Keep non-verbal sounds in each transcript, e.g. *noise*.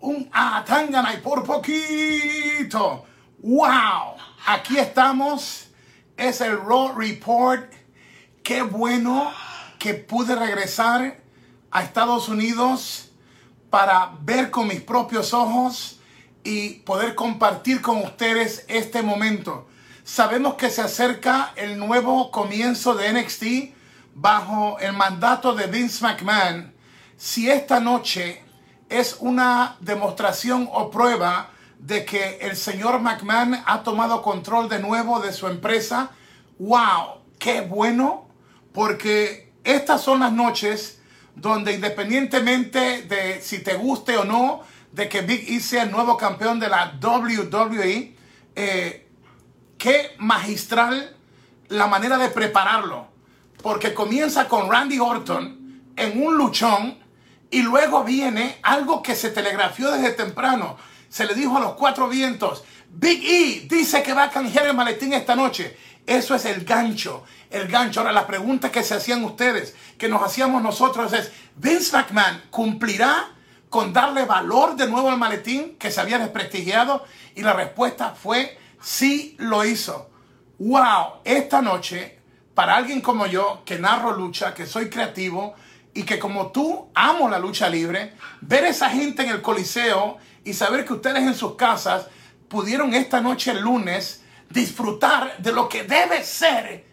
Un Atangana y por poquito. ¡Wow! Aquí estamos. Es el Raw Report. Qué bueno que pude regresar a Estados Unidos para ver con mis propios ojos y poder compartir con ustedes este momento. Sabemos que se acerca el nuevo comienzo de NXT bajo el mandato de Vince McMahon. Si esta noche es una demostración o prueba de que el señor McMahon ha tomado control de nuevo de su empresa, wow, qué bueno, porque estas son las noches donde independientemente de si te guste o no, de que Big E sea el nuevo campeón de la WWE, eh, qué magistral la manera de prepararlo. Porque comienza con Randy Orton en un luchón y luego viene algo que se telegrafió desde temprano. Se le dijo a los cuatro vientos, Big E dice que va a canjear el maletín esta noche. Eso es el gancho, el gancho. Ahora la pregunta que se hacían ustedes, que nos hacíamos nosotros es, Vince McMahon cumplirá con darle valor de nuevo al maletín que se había desprestigiado? Y la respuesta fue, sí lo hizo. Wow, esta noche, para alguien como yo, que narro lucha, que soy creativo y que como tú amo la lucha libre, ver esa gente en el coliseo y saber que ustedes en sus casas pudieron esta noche el lunes disfrutar de lo que debe ser,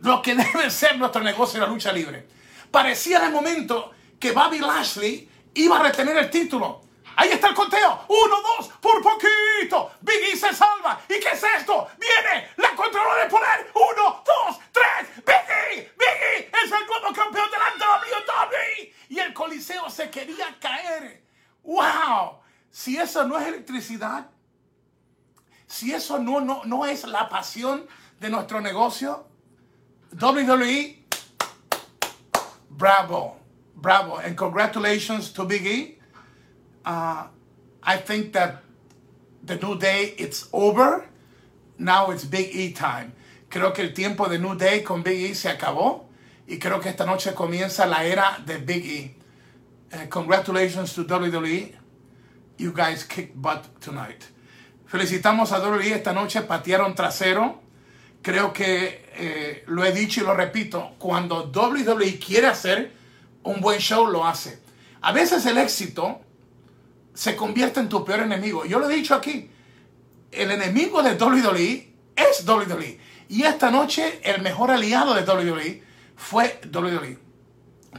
lo que *laughs* debe ser nuestro negocio de la lucha libre. Parecía de momento que Bobby Lashley iba a retener el título. Ahí está el conteo. Uno, dos, por poquito. Biggie se salva. ¿Y qué es esto? Viene la controla de poder. Uno, dos, tres. Biggie, Biggie es el nuevo campeón de la WWE. Y el coliseo se quería caer. ¡Wow! Si eso no es electricidad, si eso no, no, no es la pasión de nuestro negocio, WWE, bravo, bravo, and congratulations to Big E. Uh, I think that the new day it's over. Now it's Big E time. Creo que el tiempo de New Day con Big E se acabó y creo que esta noche comienza la era de Big E. Uh, congratulations to WWE. You guys kicked butt tonight. Felicitamos a WWE esta noche, patearon trasero. Creo que eh, lo he dicho y lo repito, cuando WWE quiere hacer un buen show, lo hace. A veces el éxito se convierte en tu peor enemigo. Yo lo he dicho aquí, el enemigo de WWE es WWE. Y esta noche el mejor aliado de WWE fue WWE.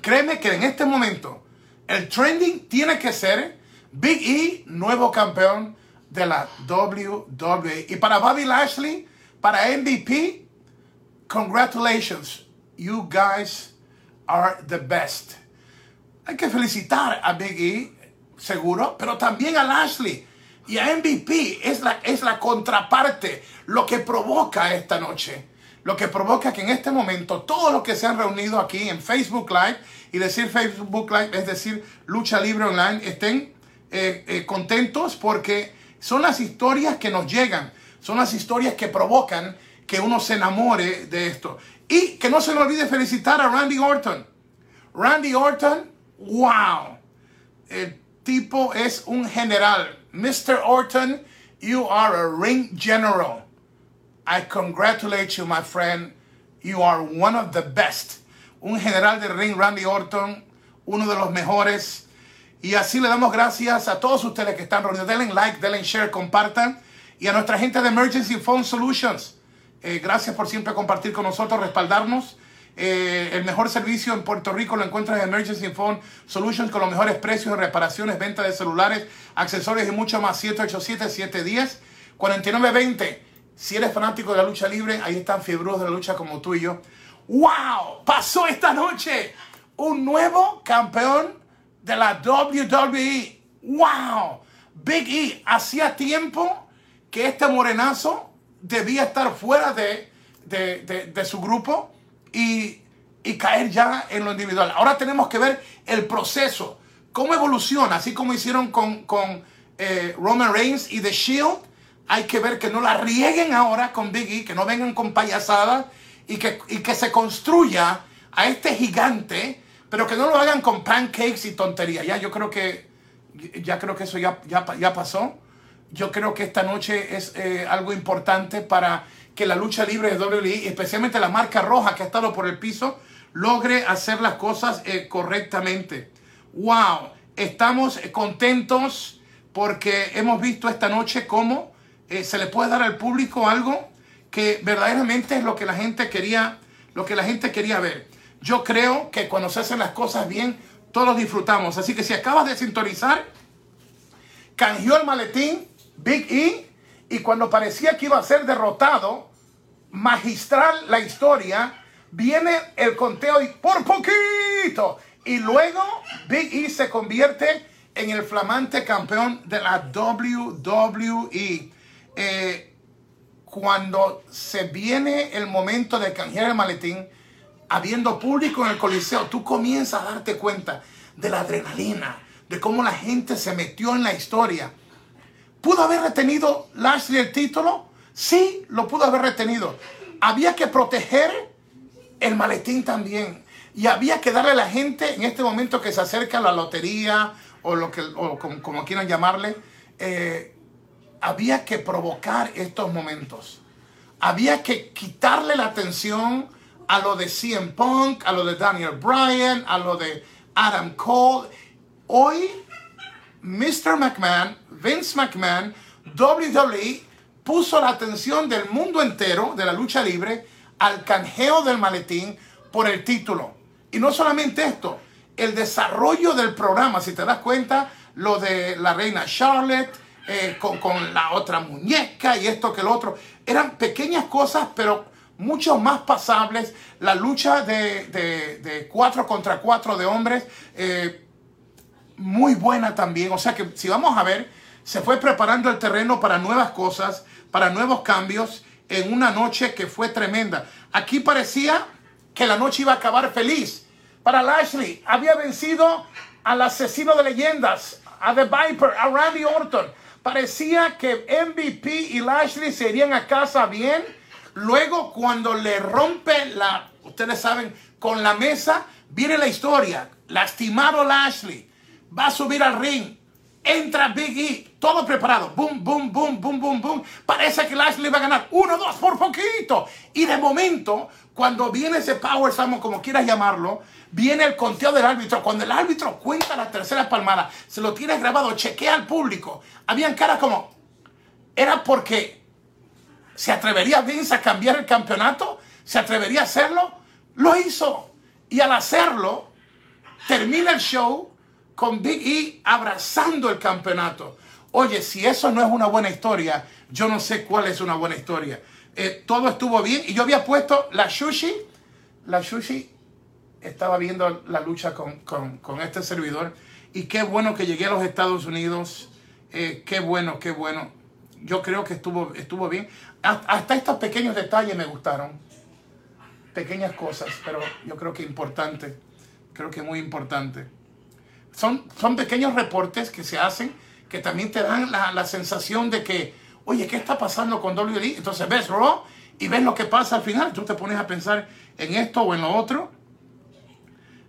Créeme que en este momento el trending tiene que ser Big E, nuevo campeón de la WWE. Y para Bobby Lashley, para MVP, congratulations. You guys are the best. Hay que felicitar a Big E, seguro, pero también a Lashley. Y a MVP es la, es la contraparte, lo que provoca esta noche. Lo que provoca que en este momento todos los que se han reunido aquí en Facebook Live, y decir Facebook Live es decir lucha libre online, estén eh, eh, contentos porque son las historias que nos llegan, son las historias que provocan que uno se enamore de esto. Y que no se le olvide felicitar a Randy Orton. Randy Orton, wow. El tipo es un general. Mr. Orton, you are a ring general. I congratulate you, my friend. You are one of the best. Un general de ring, Randy Orton, uno de los mejores. Y así le damos gracias a todos ustedes que están reunidos. Denle like, denle share, compartan. Y a nuestra gente de Emergency Phone Solutions. Eh, gracias por siempre compartir con nosotros, respaldarnos. Eh, el mejor servicio en Puerto Rico lo encuentras en Emergency Phone Solutions con los mejores precios de reparaciones, venta de celulares, accesorios y mucho más. 787-710-4920. Si eres fanático de la lucha libre, ahí están fiebros de la lucha como tú y yo. ¡Wow! Pasó esta noche un nuevo campeón de la WWE. ¡Wow! Big E, hacía tiempo que este morenazo debía estar fuera de, de, su grupo y, y, caer ya en lo individual. Ahora tenemos que ver el proceso, cómo evoluciona, así como hicieron con, con eh, Roman Reigns y The Shield. Hay que ver que no la rieguen ahora con Big E, que no vengan con payasadas y que, y que se construya a este gigante pero que no lo hagan con pancakes y tontería. Ya yo creo que ya creo que eso ya, ya, ya pasó. Yo creo que esta noche es eh, algo importante para que la lucha libre de WWE, especialmente la marca roja que ha estado por el piso, logre hacer las cosas eh, correctamente. ¡Wow! Estamos eh, contentos porque hemos visto esta noche cómo se le puede dar al público algo que verdaderamente es lo que la gente quería, lo que la gente quería ver. Yo creo que cuando se hacen las cosas bien, todos disfrutamos. Así que si acabas de sintonizar, canjeó el maletín Big E y cuando parecía que iba a ser derrotado, magistral la historia, viene el conteo y por poquito. Y luego Big E se convierte en el flamante campeón de la WWE. Eh, cuando se viene el momento de canjear el maletín, habiendo público en el coliseo, tú comienzas a darte cuenta de la adrenalina, de cómo la gente se metió en la historia. ¿Pudo haber retenido Lashley el título? Sí, lo pudo haber retenido. Había que proteger el maletín también. Y había que darle a la gente en este momento que se acerca a la lotería o, lo que, como, quieran llamarle, eh, había que provocar estos momentos. Había que quitarle la atención a lo de CM Punk, a lo de Daniel Bryan, a lo de Adam Cole. Hoy, Mr. McMahon, Vince McMahon, WWE puso la atención del mundo entero de la lucha libre al canjeo del maletín por el título. Y no solamente esto, el desarrollo del programa, si te das cuenta, lo de la reina Charlotte, eh, con, con, la otra muñeca y esto que lo otro, eran pequeñas cosas, pero mucho más pasables. La lucha de, de, cuatro contra cuatro de hombres, eh, muy buena también. O sea que si vamos a ver, se fue preparando el terreno para nuevas cosas, para nuevos cambios, en una noche que fue tremenda. Aquí parecía que la noche iba a acabar feliz. Para Lashley, había vencido al asesino de leyendas, a The Viper, a Randy Orton. Parecía que MVP y Lashley se irían a casa bien Luego, cuando le rompe la, ustedes saben, con la mesa, viene la historia. Lastimado Lashley. Va a subir al ring. Entra Big E. Todo preparado. Boom, boom, boom, boom, boom, boom. Parece que Lashley va a ganar. Uno, dos, por poquito. Y de momento, cuando viene ese Power Summon, como quieras llamarlo, viene el conteo del árbitro. Cuando el árbitro cuenta la tercera palmada, se lo tiene grabado, chequea al público. Habían caras como, era porque ¿Se atrevería Vince a cambiar el campeonato? ¿Se atrevería a hacerlo? Lo hizo. Y al hacerlo, termina el show con Big E abrazando el campeonato. Oye, si eso no es una buena historia, yo no sé cuál es una buena historia. Eh, todo estuvo bien y yo había puesto la Shushi. La Shushi estaba viendo la lucha con, este servidor y qué bueno que llegué a los Estados Unidos. Eh, qué bueno, qué bueno. Yo creo que estuvo, estuvo bien. Hasta estos pequeños detalles me gustaron. Pequeñas cosas, pero yo creo que importante. Creo que muy importante. Son, son pequeños reportes que se hacen que también te dan la, sensación de que, oye, ¿qué está pasando con WWE? Entonces ves Raw y ves lo que pasa al final. Tú te pones a pensar en esto o en lo otro.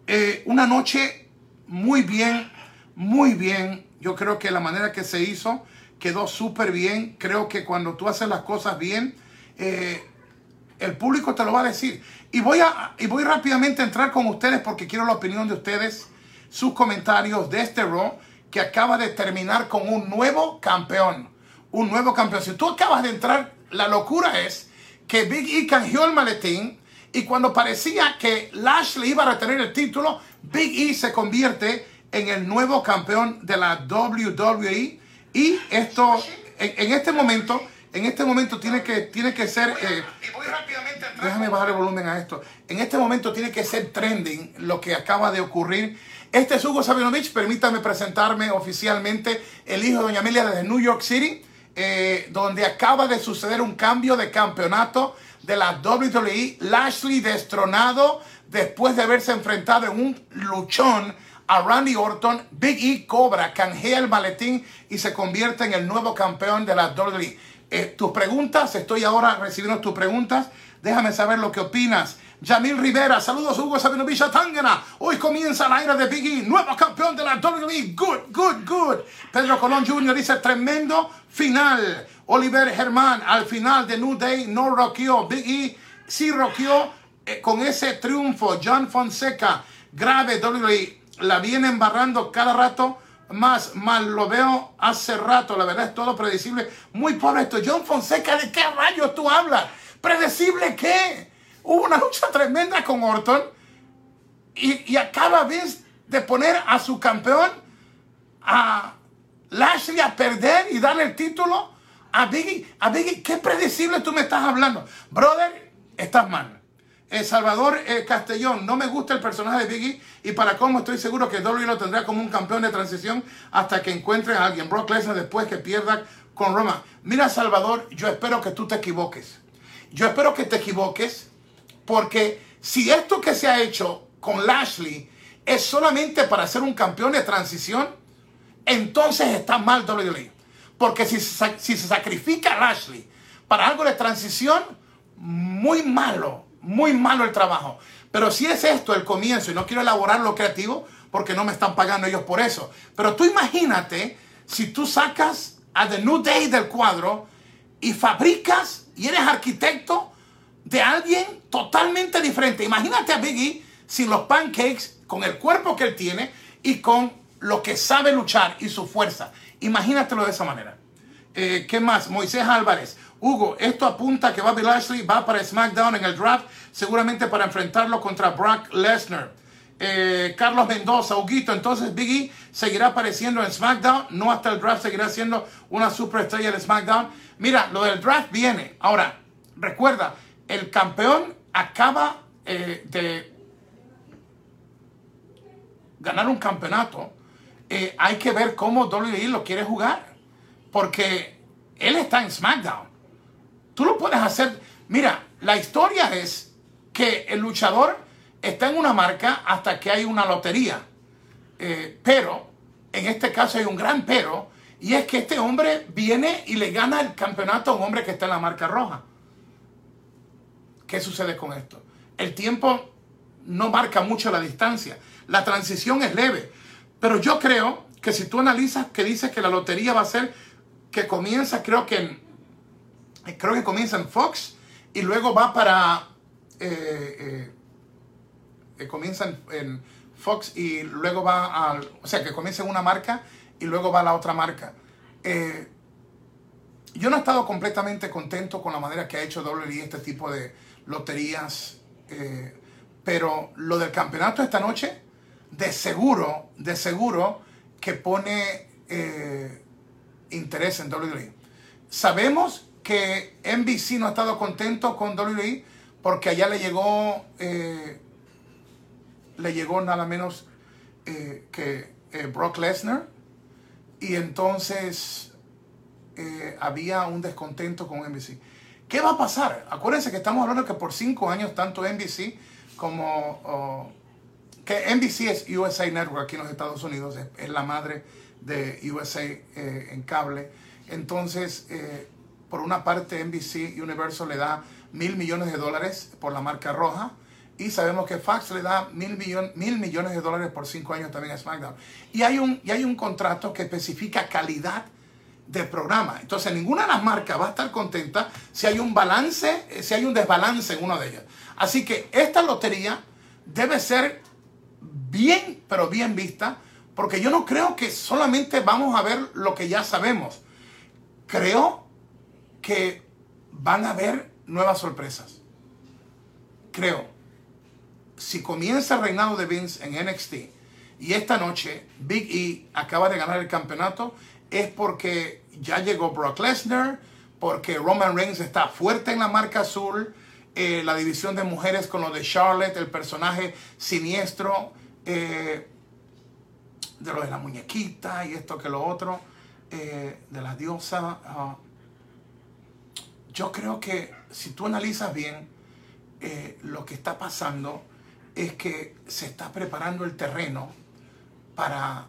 Eh, una noche muy bien, muy bien. Yo creo que la manera que se hizo quedó súper bien. Creo que cuando tú haces las cosas bien, eh, el público te lo va a decir. Y voy, a, y voy rápidamente a entrar con ustedes porque quiero la opinión de ustedes, sus comentarios de este Raw que acaba de terminar con un nuevo campeón. Un nuevo campeón. Si tú acabas de entrar, la locura es que Big E canjeó el maletín y cuando parecía que Lashley iba a retener el título, Big E se convierte en el nuevo campeón de la WWE y esto, en, este momento, en este momento tiene que, tiene que ser... Eh, déjame bajar el volumen a esto. En este momento tiene que ser trending lo que acaba de ocurrir. Este es Hugo Sabinovich. Permítame presentarme oficialmente el hijo de Doña Amelia desde New York City, eh, donde acaba de suceder un cambio de campeonato de la WWE. Lashley destronado después de haberse enfrentado en un luchón a Randy Orton, Big E cobra, canjea el maletín y se convierte en el nuevo campeón de la WWE. Eh, tus preguntas, estoy ahora recibiendo tus preguntas. Déjame saber lo que opinas. Yamil Rivera, saludos Hugo Sabino Villa Tangana. Hoy comienza la era de Biggie, nuevo campeón de la WWE. Good, good, good. Pedro Colón Jr. dice tremendo final. Oliver Germán, al final de New Day no rockeó. Biggie sí rockeó eh, con ese triunfo. John Fonseca, grave WWE, la viene embarrando cada rato más, más lo veo hace rato, la verdad es todo predecible. Muy pobre esto. John Fonseca, ¿de qué rayos tú hablas? ¿Predecible qué? Hubo una lucha tremenda con Orton y, y acaba de poner a su campeón, a Lashley, a perder y darle el título a Biggie. A Biggie, ¿qué predecible tú me estás hablando? Brother, estás mal. Salvador eh, Castellón, no me gusta el personaje de Biggie y para cómo estoy seguro que WWE lo tendrá como un campeón de transición hasta que encuentre a alguien. Brock Lesnar después que pierda con Roma. Mira Salvador, yo espero que tú te equivoques. Yo espero que te equivoques porque si esto que se ha hecho con Lashley es solamente para ser un campeón de transición, entonces está mal WWE. Porque si, si se sacrifica a Lashley para algo de transición, muy malo muy malo el trabajo. Pero si es esto el comienzo y no quiero elaborar lo creativo porque no me están pagando ellos por eso. Pero tú imagínate si tú sacas a The New Day del cuadro y fabricas y eres arquitecto de alguien totalmente diferente. Imagínate a Biggie sin los pancakes, con el cuerpo que él tiene y con lo que sabe luchar y su fuerza. Imagínatelo de esa manera. Eh, ¿Qué más? Moisés Álvarez. Hugo, esto apunta que Bobby Lashley va para SmackDown en el draft, seguramente para enfrentarlo contra Brock Lesnar. Eh, Carlos Mendoza, Huguito, entonces Biggie seguirá apareciendo en SmackDown, no hasta el draft seguirá siendo una superestrella de SmackDown. Mira, lo del draft viene. Ahora, recuerda, el campeón acaba eh, de ganar un campeonato. Eh, hay que ver cómo WWE lo quiere jugar, porque él está en SmackDown. Tú lo puedes hacer. Mira, la historia es que el luchador está en una marca hasta que hay una lotería. Eh, pero, en este caso hay un gran pero, y es que este hombre viene y le gana el campeonato a un hombre que está en la marca roja. ¿Qué sucede con esto? El tiempo no marca mucho la distancia. La transición es leve. Pero yo creo que si tú analizas que dice que la lotería va a ser que comienza creo que en creo que comienza en Fox y luego va para... Eh, eh, comienza en, Fox y luego va al... O sea, que comienza en una marca y luego va a la otra marca. yo no he estado completamente contento con la manera que ha hecho WWE este tipo de loterías, pero lo del campeonato esta noche, de seguro, de seguro que pone interés en WWE. Sabemos que NBC no ha estado contento con WWE porque allá le llegó, eh, le llegó nada menos eh, que eh, Brock Lesnar y entonces había un descontento con NBC. ¿Qué va a pasar? Acuérdense que estamos hablando que por cinco años tanto NBC como que NBC es USA Network aquí en los Estados Unidos, es, la madre de USA en cable. Entonces, por una parte, NBC Universal le da mil millones de dólares por la marca roja. Y sabemos que Fox le da mil, mil millones de dólares por cinco años también a SmackDown. Y hay, un, y hay un contrato que especifica calidad de programa. Entonces ninguna de las marcas va a estar contenta si hay un balance, eh, si hay un desbalance en una de ellas. Así que esta lotería debe ser bien, pero bien vista, porque yo no creo que solamente vamos a ver lo que ya sabemos. Creo que van a haber nuevas sorpresas. Creo, si comienza el reinado de Vince en NXT y esta noche Big E acaba de ganar el campeonato, es porque ya llegó Brock Lesnar, porque Roman Reigns está fuerte en la marca azul, eh, la división de mujeres con lo de Charlotte, el personaje siniestro, eh, de lo de la muñequita y esto que lo otro, eh, de la diosa. Ah, yo creo que si tú analizas bien, eh, lo que está pasando es que se está preparando el terreno para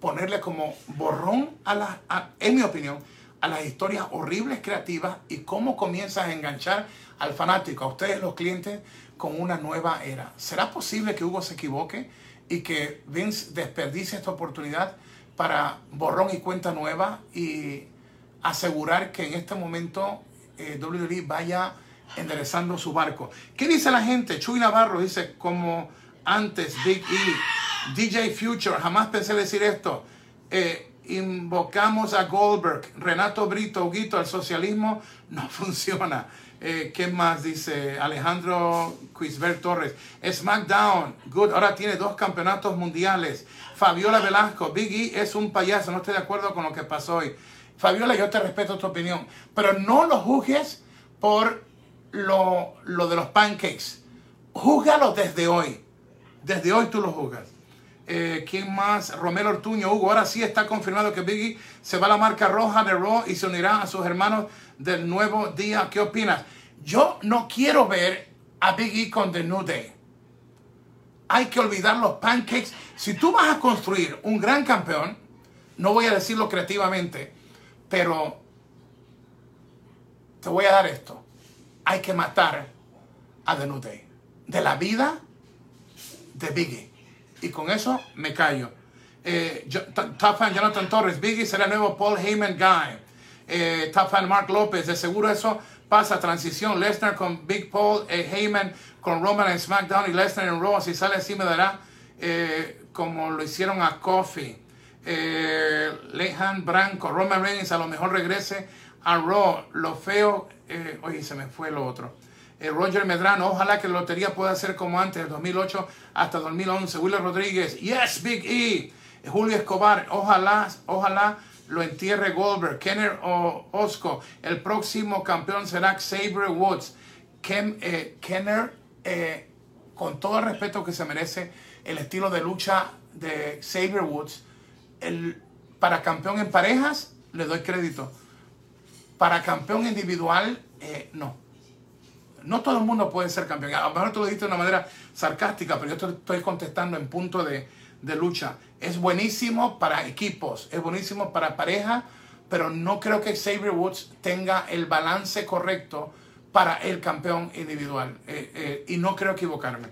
ponerle como borrón a las, en mi opinión, a las historias horribles creativas y cómo comienzas a enganchar al fanático, a ustedes los clientes, con una nueva era. ¿Será posible que Hugo se equivoque y que Vince desperdicie esta oportunidad para borrón y cuenta nueva y asegurar que en este momento eh, WWE vaya enderezando su barco? ¿Qué dice la gente? Chuy Navarro dice, como antes, Big E, DJ Future, jamás pensé decir esto. Eh, invocamos a Goldberg, Renato Brito, Huguito, el socialismo no *laughs* funciona. Eh, ¿Qué más dice Alejandro Quisbert Torres? SmackDown, good, ahora tiene dos campeonatos mundiales. Fabiola Velasco, Big E es un payaso, no estoy de acuerdo con lo que pasó hoy. Fabiola, yo te respeto tu opinión, pero no lo juzgues por lo, lo de los pancakes. Júzgalo desde hoy. Desde hoy tú lo juzgas. Eh, ¿Quién más? Romero Ortuño, Hugo. Ahora sí está confirmado que Biggie se va a la marca roja de Raw y se unirá a sus hermanos del nuevo día. ¿Qué opinas? Yo no quiero ver a Biggie con The New Day. Hay que olvidar los pancakes. Si tú vas a construir un gran campeón, no voy a decirlo creativamente, pero te voy a dar esto. Hay que matar a The. De la vida de Biggie. Y con eso me callo. Eh, top fan Jonathan Torres, Biggie será el nuevo Paul Heyman guy. Eh, top fan Mark López, de seguro eso pasa. Transición, Lesnar con Big Paul, eh, Heyman con Roman en SmackDown y Lesnar en Raw. Si sale así me dará eh, como lo hicieron a Coffee. Eh, Lehan Branco, Roman Reigns a lo mejor regrese a Raw. Lo feo, eh, oye, se me fue lo otro. Eh, Roger Medrano, ojalá que la lotería pueda ser como antes, 2008 hasta 2011. William Rodríguez, yes, Big E. Julio Escobar, ojalá, ojalá lo entierre Goldberg. Kenner o Osco, el próximo campeón será Xavier Woods. Ken, eh, Kenner, con todo el respeto que se merece, el estilo de lucha de Xavier Woods, el, para campeón en parejas, le doy crédito. Para campeón individual, no no todo el mundo puede ser campeón. A lo mejor tú lo dijiste de una manera sarcástica, pero yo te estoy contestando en punto de, lucha. Es buenísimo para equipos, es buenísimo para pareja, pero no creo que Xavier Woods tenga el balance correcto para el campeón individual. Eh, eh, y no creo equivocarme.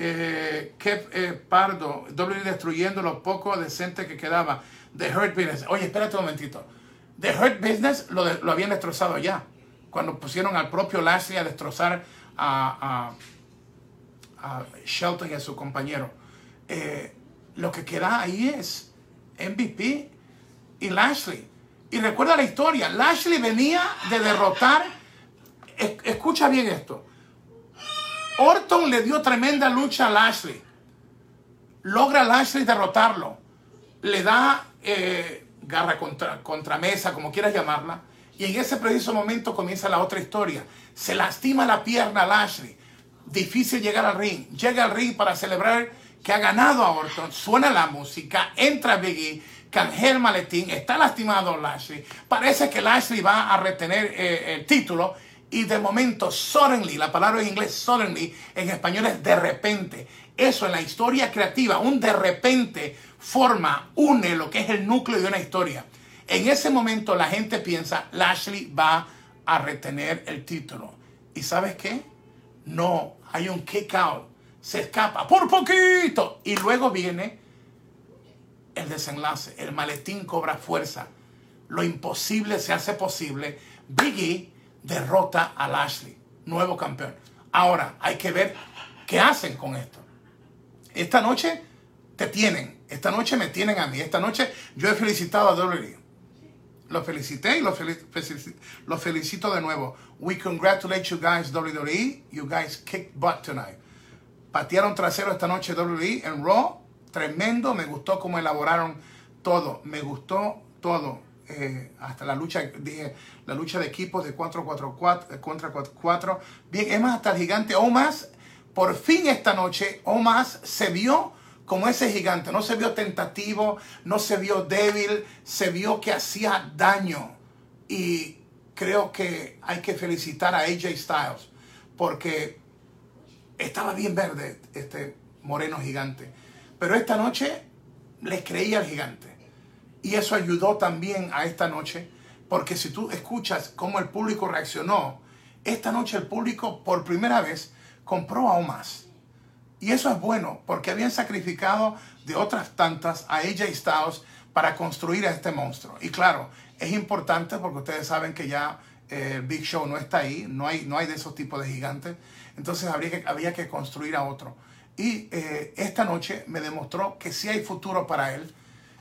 Eh, Kev eh, Pardo, destruyendo lo poco decente que quedaba. The Hurt Business. Oye, espérate un momentito. The Hurt Business lo, habían destrozado ya cuando pusieron al propio Lashley a destrozar a, Shelton y a su compañero. Eh, lo que queda ahí es MVP y Lashley. Y recuerda la historia, Lashley venía de derrotar, escucha bien esto, Orton le dio tremenda lucha a Lashley, logra Lashley derrotarlo, le da eh, garra contra, contra mesa, como quieras llamarla, y en ese preciso momento comienza la otra historia. Se lastima la pierna a Lashley. Difícil llegar al ring. Llega al ring para celebrar que ha ganado a Orton. Suena la música. Entra Biggie. Canjea el maletín. Está lastimado Lashley. Parece que Lashley va a retener eh, el título. Y de momento, suddenly, la palabra en inglés suddenly, en español es de repente. Eso en la historia creativa, un de repente forma, une lo que es el núcleo de una historia. En ese momento la gente piensa, Lashley va a retener el título. ¿Y sabes qué? No, hay un kick out. Se escapa por poquito. Y luego viene el desenlace. El maletín cobra fuerza. Lo imposible se hace posible. Biggie derrota a Lashley, nuevo campeón. Ahora hay que ver qué hacen con esto. Esta noche te tienen. Esta noche me tienen a mí. Esta noche yo he felicitado a WWE. Lo felicité y lo, lo felicito de nuevo. We congratulate you guys, WWE. You guys kicked butt tonight. Patearon trasero esta noche WWE en Raw. Tremendo. Me gustó cómo elaboraron todo. Me gustó todo. Eh, hasta la lucha, dije, la lucha de equipos de 4-4-4 eh, contra 4-4. Bien, es más, hasta el gigante Omas. Por fin esta noche, Omas se vio como ese gigante. No se vio tentativo, no se vio débil, se vio que hacía daño. Y creo que hay que felicitar a AJ Styles porque estaba bien verde este moreno gigante. Pero esta noche le creía al gigante. Y eso ayudó también a esta noche, porque si tú escuchas cómo el público reaccionó, esta noche el público por primera vez compró aún más. Y eso es bueno, porque habían sacrificado de otras tantas a AJ Styles para construir a este monstruo. Y claro, es importante porque ustedes saben que ya eh, el Big Show no está ahí, no hay, no hay de esos tipos de gigantes. Entonces habría que, había que construir a otro. Y eh, esta noche me demostró que sí hay futuro para él.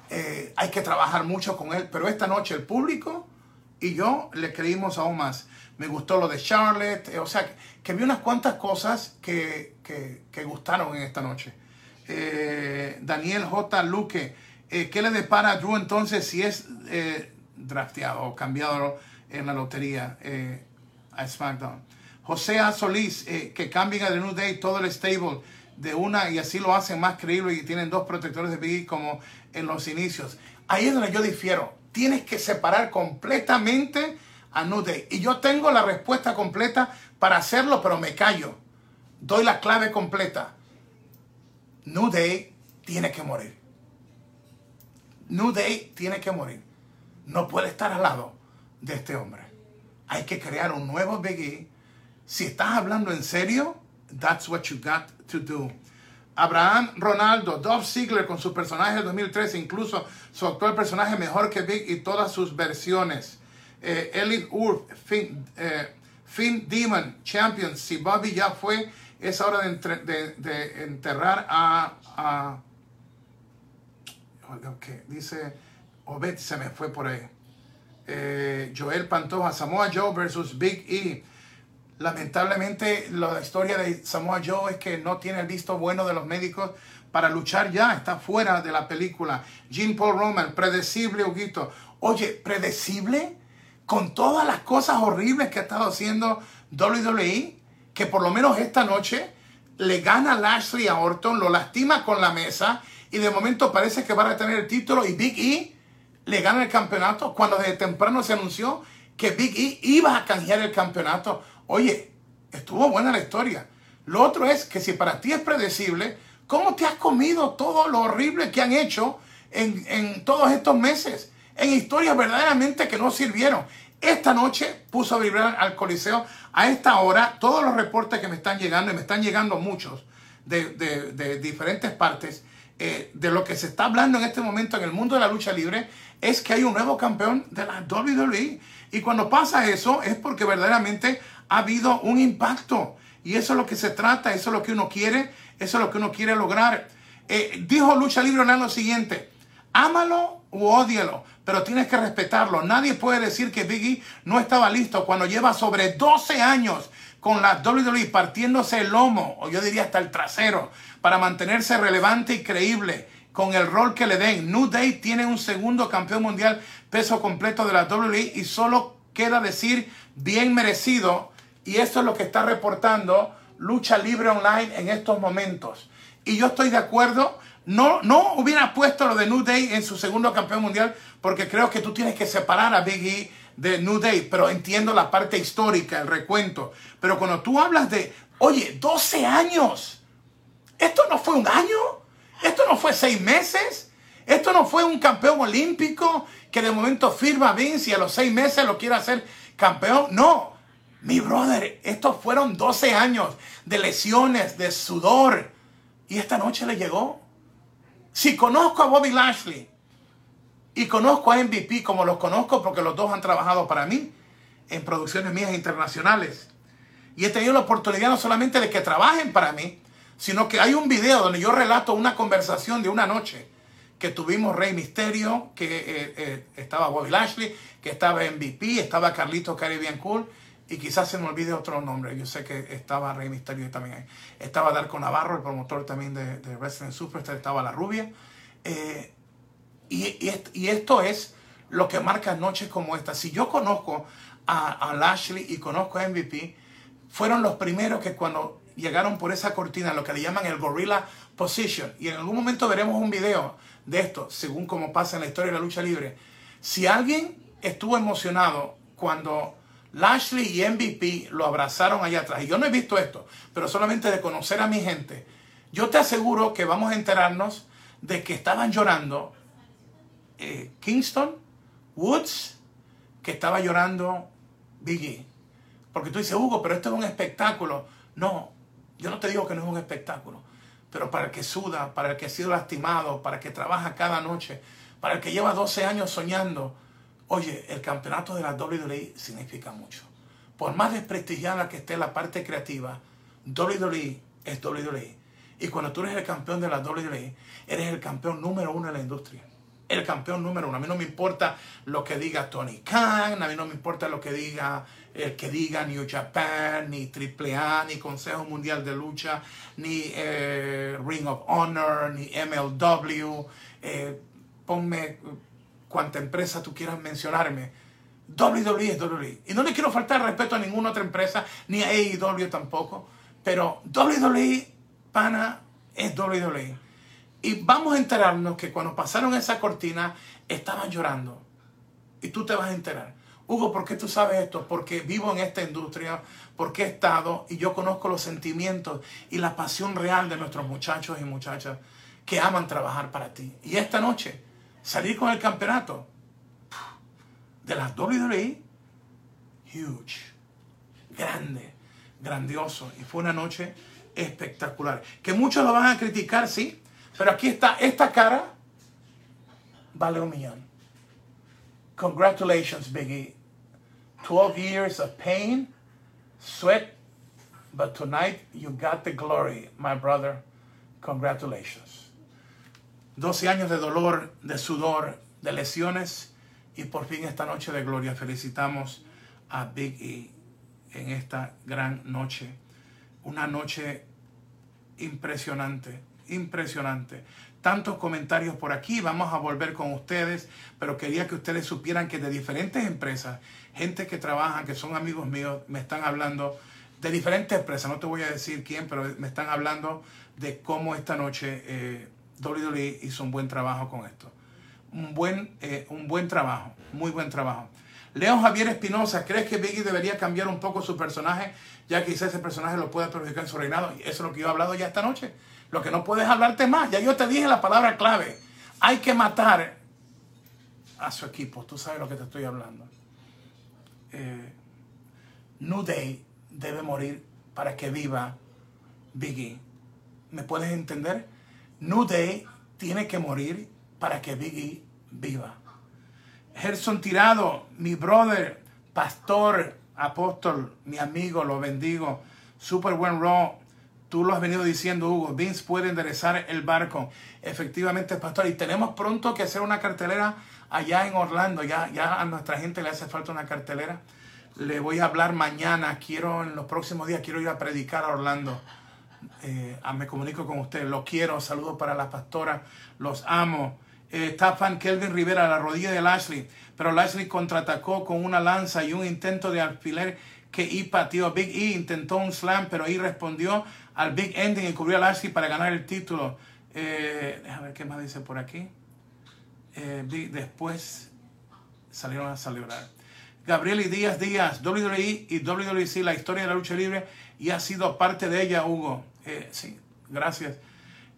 Eh, hay que trabajar mucho con él, pero esta noche el público y yo le creímos aún más. Me gustó lo de Charlotte, o sea, que, vi unas cuantas cosas que, que, gustaron en esta noche. Daniel J. Luque, ¿qué le depara a Drew entonces si es drafteado o cambiado en la lotería eh, a SmackDown. José A. Solís, eh, que cambien a The New Day todo el stable de una y así lo hacen más creíble y tienen dos protectores de Big como en los inicios. Ahí es donde yo difiero. Tienes que separar completamente a New Day. Y yo tengo la respuesta completa para hacerlo, pero me callo. Doy la clave completa. New Day tiene que morir. New Day tiene que morir no puede estar al lado de este hombre. Hay que crear un nuevo Biggie. Si estás hablando en serio, that's what you got to do. Abraham Ronaldo, Dolph Ziggler con su personaje del 2013, incluso su actual personaje mejor que Big y todas sus versiones. Eh, Elite Urf, Finn, eh, Finn, Demon, Champion. Si Bobby ya fue, es hora de, de, enterrar a, a okay, dice Obed se me fue por ahí. Eh, Joel Pantoja, Samoa Joe versus Big E. Lamentablemente la historia de Samoa Joe es que no tiene el visto bueno de los médicos para luchar ya, está fuera de la película. Jim Paul Roman, predecible, Huguito. Oye, predecible con todas las cosas horribles que ha estado haciendo WWE, que por lo menos esta noche le gana Lashley a Orton, lo lastima con la mesa y de momento parece que va a tener el título y Big E le gana el campeonato cuando desde temprano se anunció que Big E iba a canjear el campeonato. Oye, estuvo buena la historia. Lo otro es que si para ti es predecible, ¿cómo te has comido todo lo horrible que han hecho en, todos estos meses? En historias verdaderamente que no sirvieron. Esta noche puso a vibrar al Coliseo. A esta hora, todos los reportes que me están llegando, y me están llegando muchos de, de diferentes partes, eh, de lo que se está hablando en este momento en el mundo de la lucha libre es que hay un nuevo campeón de la WWE. Y cuando pasa eso es porque verdaderamente ha habido un impacto. Y eso es lo que se trata, eso es lo que uno quiere, eso es lo que uno quiere lograr. Eh, dijo Lucha Libre Online lo siguiente, ámalo u odialo, pero tienes que respetarlo. Nadie puede decir que Biggie no estaba listo cuando lleva sobre 12 años con la WWE partiéndose el lomo, o yo diría hasta el trasero, para mantenerse relevante y creíble con el rol que le den. New Day tiene un segundo campeón mundial peso completo de la WWE y solo queda decir bien merecido. Y eso es lo que está reportando Lucha Libre Online en estos momentos. Y yo estoy de acuerdo. No, no hubiera puesto lo de New Day en su segundo campeón mundial porque creo que tú tienes que separar a Big E de New Day, pero entiendo la parte histórica, el recuento. Pero cuando tú hablas de, oye, 12 años, esto no fue un año, esto no fue seis meses, esto no fue un campeón olímpico que de momento firma Vince y a los seis meses lo quiere hacer campeón. No, mi brother, estos fueron 12 años de lesiones, de sudor. Y esta noche le llegó. Si conozco a Bobby Lashley y conozco a MVP como los conozco porque los dos han trabajado para mí en producciones mías internacionales. Y he tenido la oportunidad no solamente de que trabajen para mí, sino que hay un video donde yo relato una conversación de una noche que tuvimos Rey Misterio, que eh, eh, estaba Bobby Lashley, que estaba MVP, estaba Carlito Caribbean Cool, y quizás se me olvide otro nombre. Yo sé que estaba Rey Misterio también ahí. Estaba Darko Navarro, el promotor también de, de Wrestling Superstar, estaba La Rubia. Eh, y, y, esto es lo que marca noches como esta. Si yo conozco a, a Lashley y conozco a MVP, fueron los primeros que cuando llegaron por esa cortina, lo que le llaman el Gorilla Position. Y en algún momento veremos un video de esto, según como pasa en la historia de la lucha libre. Si alguien estuvo emocionado cuando Lashley y MVP lo abrazaron allá atrás, y yo no he visto esto, pero solamente de conocer a mi gente, yo te aseguro que vamos a enterarnos de que estaban llorando eh, Kingston, Woods, que estaba llorando Biggie. Porque tú dices, Hugo, pero esto es un espectáculo. No, Yo no te digo que no es un espectáculo, pero para el que suda, para el que ha sido lastimado, para el que trabaja cada noche, para el que lleva 12 años soñando, oye, el campeonato de la WWE significa mucho. Por más desprestigiada que esté la parte creativa, WWE es WWE. Y cuando tú eres el campeón de la WWE, eres el campeón número uno en la industria. El campeón número uno. A mí no me importa lo que diga Tony Khan, a mí no me importa lo que diga el que diga New Japan, ni AAA, ni Consejo Mundial de Lucha, ni eh, Ring of Honor, ni MLW. Eh, ponme cuanta empresa tú quieras mencionarme. WWE es WWE. Y no le quiero faltar respeto a ninguna otra empresa, ni a AEW tampoco. Pero WWE, pana, es WWE. Y vamos a enterarnos que cuando pasaron esa cortina, estaban llorando. Y tú te vas a enterar. Hugo, ¿por qué tú sabes esto? Porque vivo en esta industria, porque he estado y yo conozco los sentimientos y la pasión real de nuestros muchachos y muchachas que aman trabajar para ti. Y esta noche, salir con el campeonato de las WWE, huge, grande, grandioso. Y fue una noche espectacular. Que muchos lo van a criticar, sí, pero aquí está, esta cara vale un millón. Congratulations, Biggie. 12 years of pain, sweat, but tonight you got the glory, my brother. Congratulations. 12 años de dolor, de sudor, de lesiones y por fin esta noche de gloria. Felicitamos a Big E en esta gran noche. Una noche impresionante, impresionante. Tantos comentarios por aquí, vamos a volver con ustedes, pero quería que ustedes supieran que de diferentes empresas, gente que trabaja, que son amigos míos, me están hablando de diferentes empresas, no te voy a decir quién, pero me están hablando de cómo esta noche eh, WWE hizo un buen trabajo con esto. Un buen, eh, un buen trabajo, muy buen trabajo. León Javier Espinosa, ¿crees que Biggie debería cambiar un poco su personaje, ya que quizás ese personaje lo pueda perjudicar en su reinado? Eso es lo que yo he hablado ya esta noche. Lo que no puedes hablarte más, ya yo te dije la palabra clave. Hay que matar a su equipo, tú sabes lo que te estoy hablando. Eh, New Day debe morir para que viva Biggie. ¿Me puedes entender? New Day tiene que morir para que Biggie viva. Gerson Tirado, mi brother, pastor, apóstol, mi amigo, lo bendigo. Super buen Raw. Tú lo has venido diciendo, Hugo. Vince puede enderezar el barco. Efectivamente, pastor. Y tenemos pronto que hacer una cartelera allá en Orlando. Ya, ya a nuestra gente le hace falta una cartelera. Le voy a hablar mañana. Quiero, en los próximos días, quiero ir a predicar a Orlando. Eh, me comunico con ustedes. Lo quiero. Saludos para la pastora. Los amo eh, fan Kelvin Rivera a la rodilla de Lashley, pero Lashley contraatacó con una lanza y un intento de alfiler que E pateó. Big E intentó un slam, pero E respondió al Big Ending y cubrió a Lashley para ganar el título. Eh, déjame ver qué más dice por aquí. Eh, después salieron a celebrar. Gabriel y Díaz Díaz, WWE y WWC, la historia de la lucha libre, y ha sido parte de ella, Hugo. Eh, sí, gracias.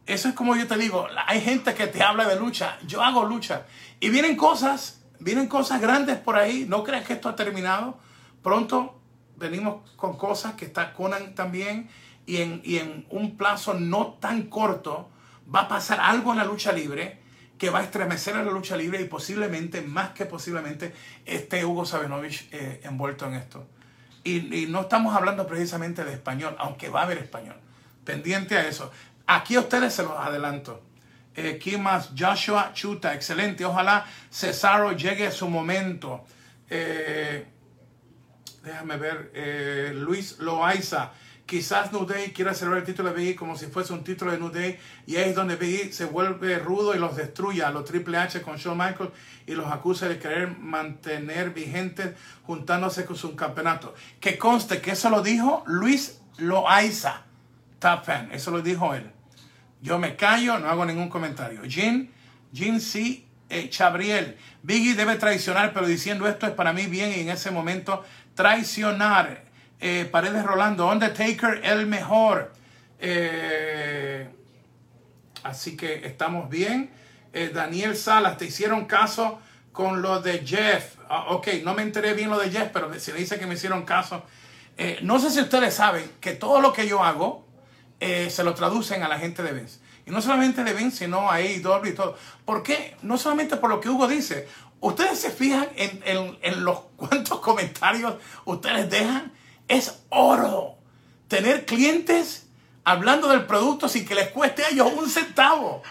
Eso es como yo te digo, hay gente que te habla de lucha, yo hago lucha. Y vienen cosas, vienen cosas grandes por ahí, no creas que esto ha terminado. Pronto venimos con cosas que está Conan también y en, y en un plazo no tan corto va a pasar algo en la lucha libre que va a estremecer a la lucha libre y posiblemente, más que posiblemente, esté Hugo Sabinovich eh, envuelto en esto. Y, y, no estamos hablando precisamente de español, aunque va a haber español. Pendiente a eso. Aquí a ustedes se los adelanto. Eh, ¿Quién más? Joshua Chuta, excelente. Ojalá Cesaro llegue a su momento. Eh, déjame ver. Eh, Luis Loaiza. Quizás New Day quiera celebrar el título de Biggie como si fuese un título de New Day. Y ahí es donde Biggie se vuelve rudo y los destruye a los Triple H con Shawn Michaels y los acusa de querer mantener vigentes juntándose con su campeonato. Que conste que eso lo dijo Luis Loaiza, top fan. Eso lo dijo él. Yo me callo, no hago ningún comentario. Jin, Jin C. Eh, Chabriel. Biggie debe traicionar, pero diciendo esto es para mí bien y en ese momento traicionar. Eh, Paredes Rolando, Undertaker el mejor. Eh, así que estamos bien. Daniel Salas, te hicieron caso con lo de Jeff. Ah, ok, no me enteré bien lo de Jeff, pero se le dice que me hicieron caso. no sé si ustedes saben que todo lo que yo hago eh, se lo traducen a la gente de Vince. Y no solamente de Vince, sino a AEW y todo. ¿Por qué? No solamente por lo que Hugo dice. Ustedes se fijan en, en los *laughs* cuantos comentarios ustedes dejan. Es oro. Tener clientes hablando del producto sin que les cueste a ellos un centavo.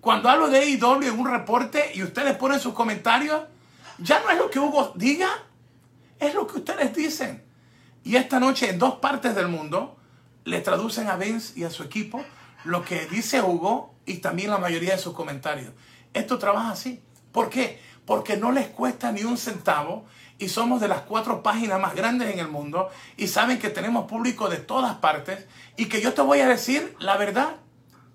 Cuando hablo de AEW en un reporte y ustedes ponen sus comentarios, ya no es lo que Hugo diga, es lo que ustedes dicen. Y esta noche en dos partes del mundo le traducen a Vince y a su equipo lo que dice Hugo y también la mayoría de sus comentarios. Esto trabaja así. ¿Por qué? Porque no les cuesta ni un centavo y somos de las cuatro páginas más grandes en el mundo y saben que tenemos público de todas partes y que yo te voy a decir la verdad.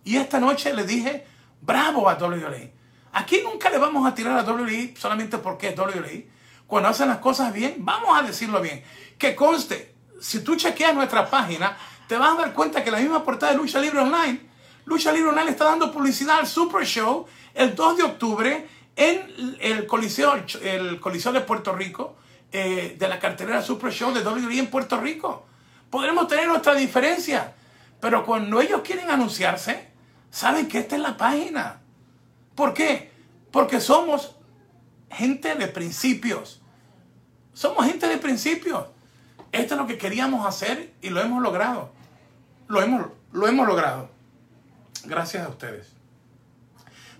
Y esta noche le dije, bravo a WWE. Aquí nunca le vamos a tirar a WWE solamente porque es WWE. Cuando hacen las cosas bien, vamos a decirlo bien. Que conste, si tú chequeas nuestra página, te vas a dar cuenta que la misma portada de Lucha Libre Online, Lucha Libre Online está dando publicidad al Super Show el 2 de octubre en el Coliseo, el Coliseo de Puerto Rico, eh, de la cartelera Super Show de WWE en Puerto Rico. Podremos tener nuestra diferencia, pero cuando ellos quieren anunciarse, saben que esta es la página. ¿Por qué? Porque somos gente de principios. Somos gente de principios. Esto es lo que queríamos hacer y lo hemos logrado. Lo hemos, lo hemos logrado. Gracias a ustedes.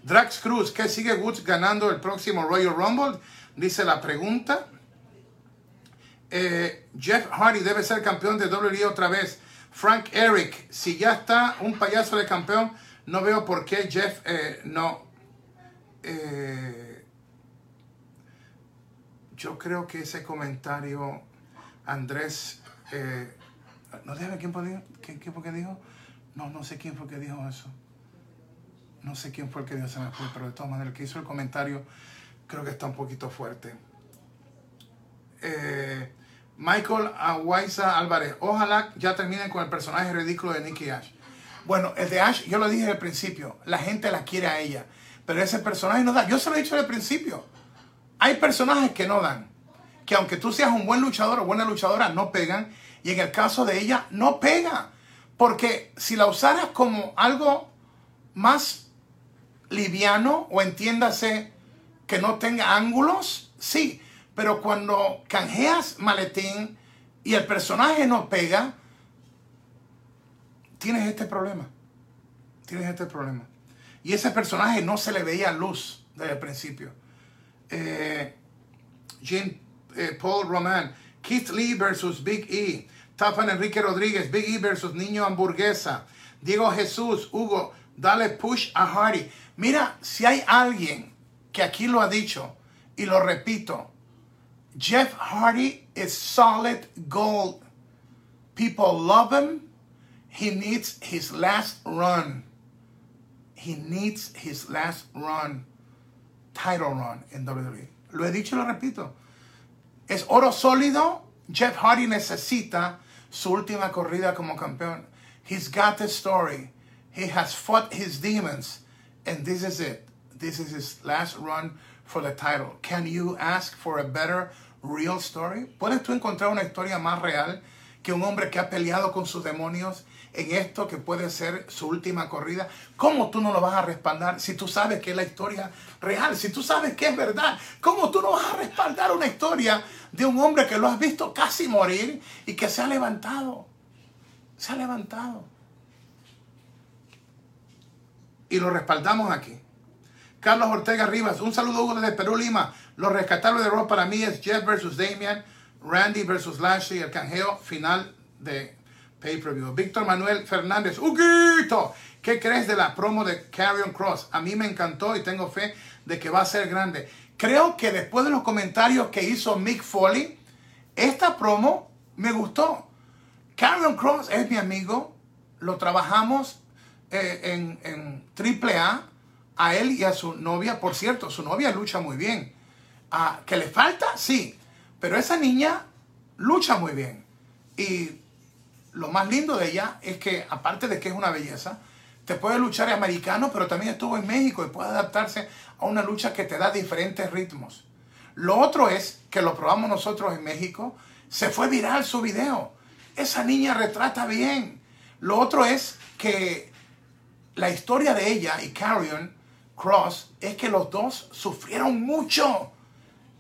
Drax Cruz, ¿qué sigue Woods ganando el próximo Royal Rumble? Dice la pregunta. Eh, Jeff Hardy debe ser campeón de WWE otra vez. Frank Eric, si ya está un payaso de campeón, no veo por qué Jeff eh, no. Eh, yo creo que ese comentario, Andrés, no déjame quién fue, que dijo. No, no sé quién fue que dijo eso. No sé quién fue el que dijo, se me pero de todas maneras, el que hizo el comentario creo que está un poquito fuerte. Eh, Michael Aguaiza Álvarez, ojalá ya terminen con el personaje ridículo de Nicky Ash. Bueno, el de Ash, yo lo dije al principio, la gente la quiere a ella, pero ese personaje no da. Yo se lo he dicho al principio. Hay personajes que no dan, que aunque tú seas un buen luchador o buena luchadora, no pegan, y en el caso de ella, no pega. Porque si la usaras como algo más liviano o entiéndase que no tenga ángulos, sí, pero cuando canjeas maletín y el personaje no pega, tienes este problema. Tienes este problema. Y ese personaje no se le veía luz desde el principio. Eh, Jean eh, Paul Roman, Keith Lee versus Big E, Tafan Enrique Rodríguez, Big E versus Niño Hamburguesa, Diego Jesús, Hugo, dale push a Hardy. Mira, si hay alguien que aquí lo ha dicho, y lo repito, Jeff Hardy is solid gold. People love him. He needs his last run. He needs his last run. Title run in WWE. Lo he dicho y lo repito. Es oro sólido. Jeff Hardy necesita su última corrida como campeón. He's got the story. He has fought his demons. And this is it. This is his last run for the title. Can you ask for a better real story? ¿Puedes tú encontrar una historia más real que un hombre que ha peleado con sus demonios en esto que puede ser su última corrida? ¿Cómo tú no lo vas a respaldar si tú sabes que es la historia real? Si tú sabes que es verdad, ¿cómo tú no vas a respaldar una historia de un hombre que lo has visto casi morir y que se ha levantado? Se ha levantado. Y lo respaldamos aquí. Carlos Ortega Rivas, un saludo desde Perú, Lima. Lo rescatable de Raw para mí es Jeff versus Damian, Randy versus Lashley, el canjeo final de pay-per-view. Víctor Manuel Fernández, Huguito, ¿qué crees de la promo de Carrion Cross? A mí me encantó y tengo fe de que va a ser grande. Creo que después de los comentarios que hizo Mick Foley, esta promo me gustó. Carrion Cross es mi amigo, lo trabajamos eh, en, en AAA a él y a su novia. Por cierto, su novia lucha muy bien. Ah, ¿Que le falta? Sí. Pero esa niña lucha muy bien. Y lo más lindo de ella es que, aparte de que es una belleza, te puede luchar americano, pero también estuvo en México y puede adaptarse a una lucha que te da diferentes ritmos. Lo otro es que lo probamos nosotros en México, se fue viral su video. Esa niña retrata bien. Lo otro es que la historia de ella y Carrion Cross es que los dos sufrieron mucho.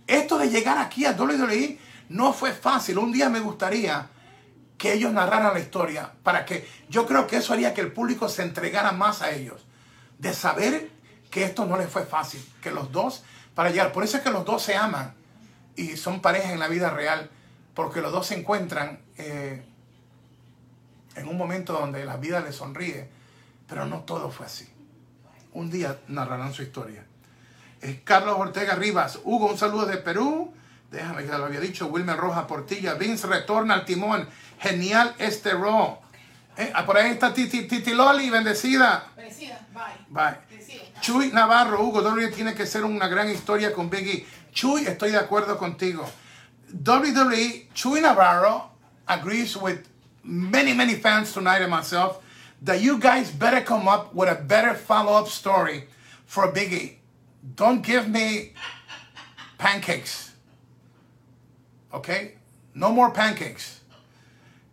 Esto de llegar aquí a WWE no fue fácil. Un día me gustaría que ellos narraran la historia para que yo creo que eso haría que el público se entregara más a ellos. De saber que esto no les fue fácil, que los dos para llegar. Por eso es que los dos se aman y son pareja en la vida real, porque los dos se encuentran eh, en un momento donde la vida les sonríe, pero no todo fue así. Un día narrarán su historia. Carlos Ortega Rivas, Hugo, un saludo de Perú. Déjame que lo había dicho. Wilmer Roja Portilla. Vince retorna al timón. Genial este Raw. Eh, ah, por ahí está Titi, Titi Loli, bendecida. Bendecida, bye. Bye. Chuy Navarro, Hugo, WWE tiene que ser una gran historia con Biggie. Chuy, estoy de acuerdo contigo. WWE, Chuy Navarro agrees with many, many fans tonight and myself that you guys better come up with a better follow-up story for Biggie. Don't give me pancakes. Okay? No more pancakes.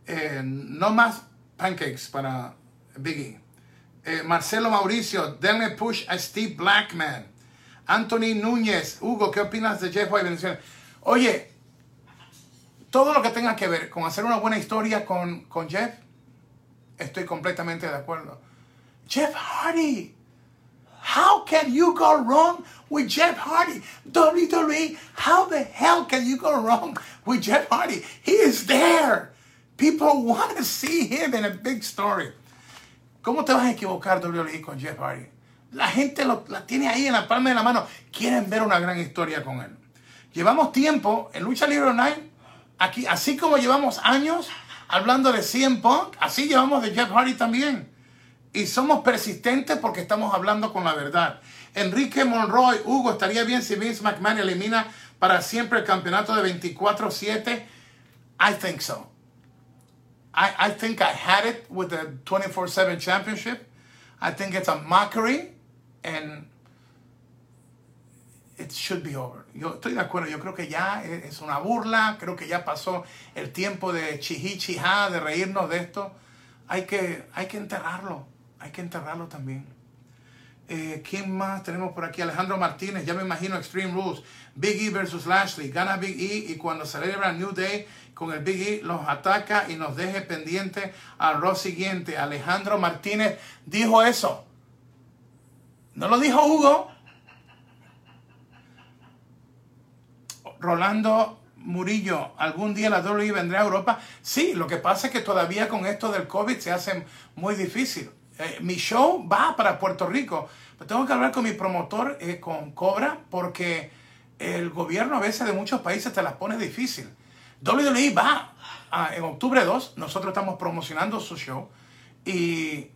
Eh, no más pancakes para Biggie. Eh, Marcelo Mauricio, denle push a Steve Blackman. Anthony Núñez, Hugo, ¿qué opinas de Jeff? Oye, todo lo que tenga que ver con hacer una buena historia con, con Jeff, estoy completamente de acuerdo. Jeff Hardy. How can you go wrong with Jeff Hardy? WWE, how the hell can you go wrong with Jeff Hardy? He is there. People want to see him in a big story. ¿Cómo te vas a equivocar WWE con Jeff Hardy? La gente lo, la tiene ahí en la palma de la mano. Quieren ver una gran historia con él. Llevamos tiempo en Lucha Libre Online, aquí, así como llevamos años hablando de CM Punk, así llevamos de Jeff Hardy también. Y somos persistentes porque estamos hablando con la verdad. Enrique Monroy, Hugo, estaría bien si Vince McMahon elimina para siempre el campeonato de 24-7. I think so. I, I think I had it with the 24-7 championship. I think it's a mockery and it should be over. Yo estoy de acuerdo, yo creo que ya es una burla, creo que ya pasó el tiempo de chihi chihá, de reírnos de esto. Hay que, hay que enterrarlo, hay que enterrarlo también. Eh, ¿Quién más tenemos por aquí? Alejandro Martínez, ya me imagino Extreme Rules. Big E versus Lashley. Gana Big E y cuando celebra New Day con el Big E los ataca y nos deje pendiente al Raw siguiente. Alejandro Martínez dijo eso. No lo dijo Hugo. Rolando Murillo, ¿algún día la WWE vendrá a Europa? Sí, lo que pasa es que todavía con esto del COVID se hace muy difícil. Eh, mi show va para Puerto Rico, pero tengo que hablar con mi promotor, eh, con Cobra, porque el gobierno a veces de muchos países te las pone difícil. WWE va en octubre 2, nosotros estamos promocionando su show y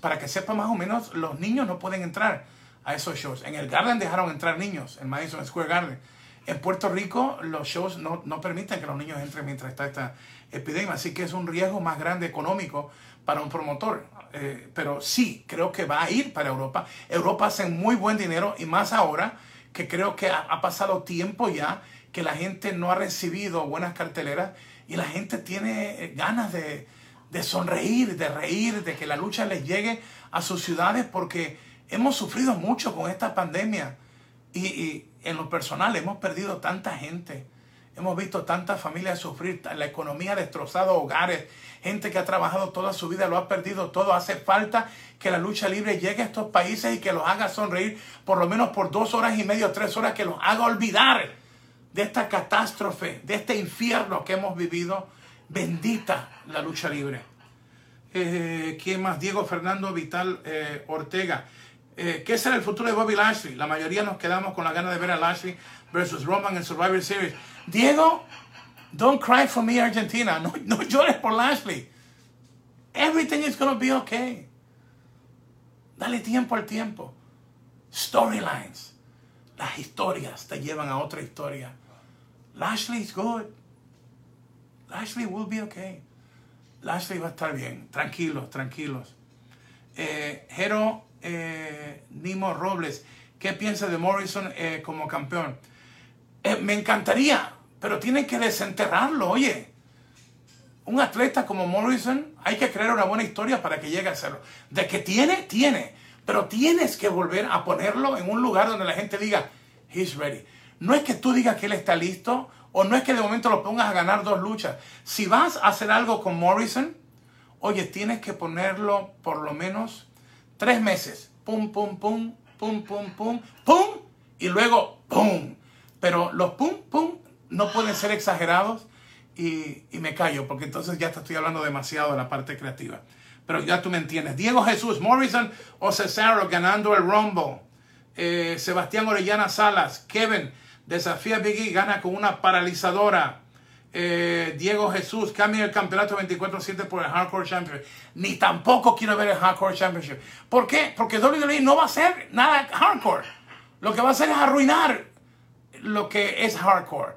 para que sepa más o menos, los niños no pueden entrar a esos shows. En el Garden dejaron entrar niños, en Madison Square Garden. En Puerto Rico los shows no, no permiten que los niños entren mientras está esta epidemia, así que es un riesgo más grande económico para un promotor. Eh, pero sí, creo que va a ir para Europa. Europa hace muy buen dinero y más ahora que creo que ha, pasado tiempo ya que la gente no ha recibido buenas carteleras y la gente tiene eh, ganas de, de sonreír, de reír, de que la lucha les llegue a sus ciudades porque hemos sufrido mucho con esta pandemia y, y en lo personal hemos perdido tanta gente. Hemos visto tantas familias sufrir, la economía ha destrozado hogares, gente que ha trabajado toda su vida lo ha perdido todo. Hace falta que la lucha libre llegue a estos países y que los haga sonreír por lo menos por dos horas y media, tres horas, que los haga olvidar de esta catástrofe, de este infierno que hemos vivido. Bendita la lucha libre. Eh, ¿Quién más? Diego Fernando Vital eh, Ortega. Eh, ¿Qué será el futuro de Bobby Lashley? La mayoría nos quedamos con la gana de ver a Lashley versus Roman en Survivor Series. Diego, don't cry for me, Argentina. No, no llores por Lashley. Everything is going to be okay. Dale tiempo al tiempo. Storylines. Las historias te llevan a otra historia. Lashley is good. Lashley will be okay. Lashley va a estar bien. Tranquilos, tranquilos. Eh, eh, Nimo Robles, ¿qué piensa de Morrison eh, como campeón? Eh, me encantaría, pero tienen que desenterrarlo, oye. un atleta como Morrison, hay que crear una buena historia para que llegue a hacerlo. De que tiene, tiene. Pero tienes que volver a ponerlo en un lugar donde la gente diga, he's ready. No es que tú digas que él está listo o no es que de momento lo pongas a ganar dos luchas. Si vas a hacer algo con Morrison, oye, tienes que ponerlo por lo menos tres meses. Pum, pum, pum, pum, pum, pum, pum. Y luego, pum. Pero los pum, pum no pueden ser exagerados y, me callo porque entonces ya te estoy hablando demasiado de la parte creativa. Pero ya tú me entiendes. Diego Jesús, Morrison o Cesaro ganando el Rumble. Eh, Sebastián Orellana Salas, Kevin desafía a Biggie, gana con una paralizadora. Eh, Diego Jesús cambia el campeonato 24-7 por el Hardcore Championship. Ni tampoco quiero ver el Hardcore Championship. ¿Por qué? Porque WWE no va a hacer nada hardcore. Lo que va a hacer es arruinar lo que es hardcore.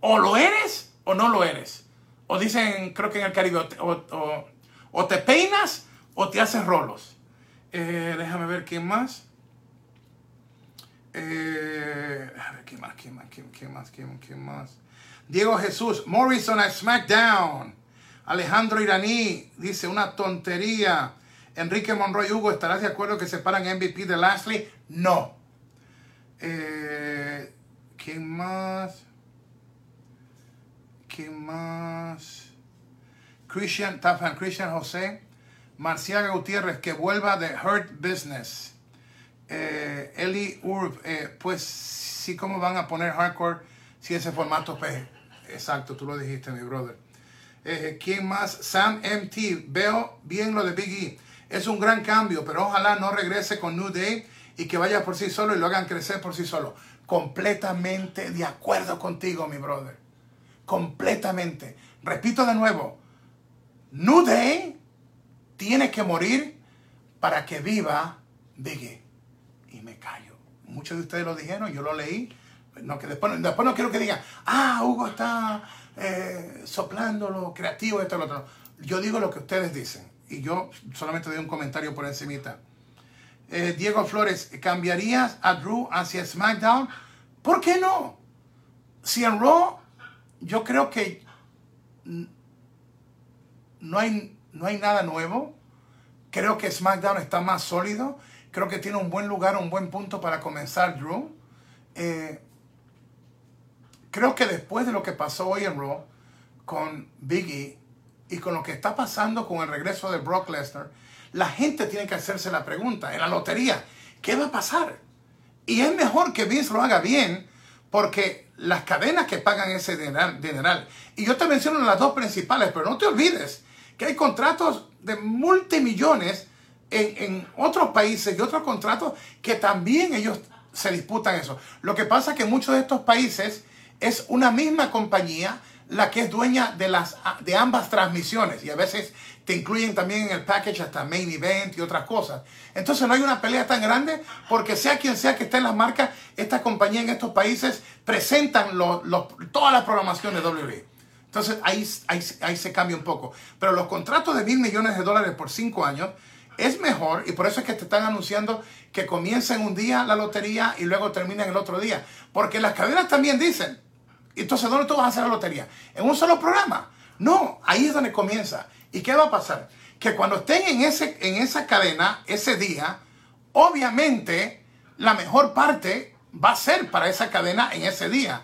O lo eres o no lo eres. O dicen, creo que en el Caribe, o, te peinas o te haces rolos. Eh, déjame ver qué más. Eh, ver, ¿qué más? ¿Qué más? ¿Qué, más? ¿Qué, más? Diego Jesús, Morrison a SmackDown. Alejandro Iraní dice una tontería. Enrique Monroy Hugo, ¿estarás de acuerdo que separan MVP de Lashley? No. Eh, ¿Qué más? ¿Qué más? Christian, Tafan, Christian José. Marciaga Gutiérrez, que vuelva de Hurt Business. Eh, Eli Urb, eh, pues sí, ¿cómo van a poner hardcore si ese formato pues, Exacto, tú lo dijiste, mi brother. Eh, ¿Quién más? Sam MT, veo bien lo de Big E. Es un gran cambio, pero ojalá no regrese con New Day y que vaya por sí solo y lo hagan crecer por sí solo. Completamente de acuerdo contigo, mi brother. Completamente. Repito de nuevo, New Day tiene que morir para que viva Biggie. Y me callo. Muchos de ustedes lo dijeron, yo lo leí. No, que después, después no quiero que digan, ah, Hugo está eh, soplando lo creativo, esto, lo otro. Yo digo lo que ustedes dicen. Y yo solamente doy un comentario por encimita. Eh, Diego Flores, ¿cambiarías a Drew hacia SmackDown? ¿Por qué no? Si en Raw yo creo que no hay, no hay nada nuevo. Creo que SmackDown está más sólido. Creo que tiene un buen lugar, un buen punto para comenzar Drew. Eh, creo que después de lo que pasó hoy en Raw con Biggie y con lo que está pasando con el regreso de Brock Lesnar, la gente tiene que hacerse la pregunta en la lotería, ¿qué va a pasar? Y es mejor que Vince lo haga bien porque las cadenas que pagan ese dineral, y yo te menciono las dos principales, pero no te olvides que hay contratos de multimillones en, en otros países y otros contratos que también ellos se disputan eso. Lo que pasa es que muchos de estos países es una misma compañía la que es dueña de, las, de ambas transmisiones y a veces te incluyen también en el package hasta main event y otras cosas. Entonces no hay una pelea tan grande porque sea quien sea que esté en las marcas, esta compañía en estos países presentan toda la programación de WWE. Entonces ahí, ahí, se cambia un poco. Pero los contratos de mil millones de dólares por cinco años es mejor y por eso es que te están anunciando que comiencen un día la lotería y luego terminen el otro día. Porque las cadenas también dicen, entonces ¿dónde tú vas a hacer la lotería? ¿En un solo programa? No, ahí es donde comienza. ¿Y qué va a pasar? Que cuando estén en, ese, en esa cadena ese día, obviamente la mejor parte va a ser para esa cadena en ese día.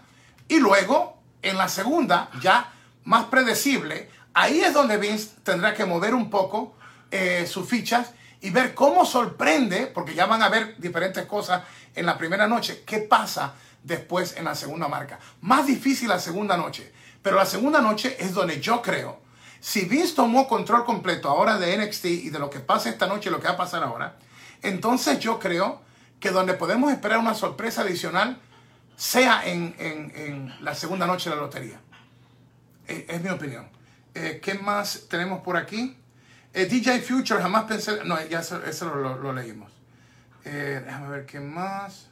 Y luego, en la segunda, ya más predecible, ahí es donde Vince tendrá que mover un poco eh, sus fichas y ver cómo sorprende, porque ya van a ver diferentes cosas en la primera noche, qué pasa después en la segunda marca. Más difícil la segunda noche, pero la segunda noche es donde yo creo si Vince tomó control completo ahora de NXT y de lo que pasa esta noche y lo que va a pasar ahora, entonces yo creo que donde podemos esperar una sorpresa adicional sea en, la segunda noche de la lotería. Eh, es, mi opinión. Eh, ¿Qué más tenemos por aquí? Eh, DJ Future, jamás pensé... No, ya eso, lo, leímos. déjame ver qué más.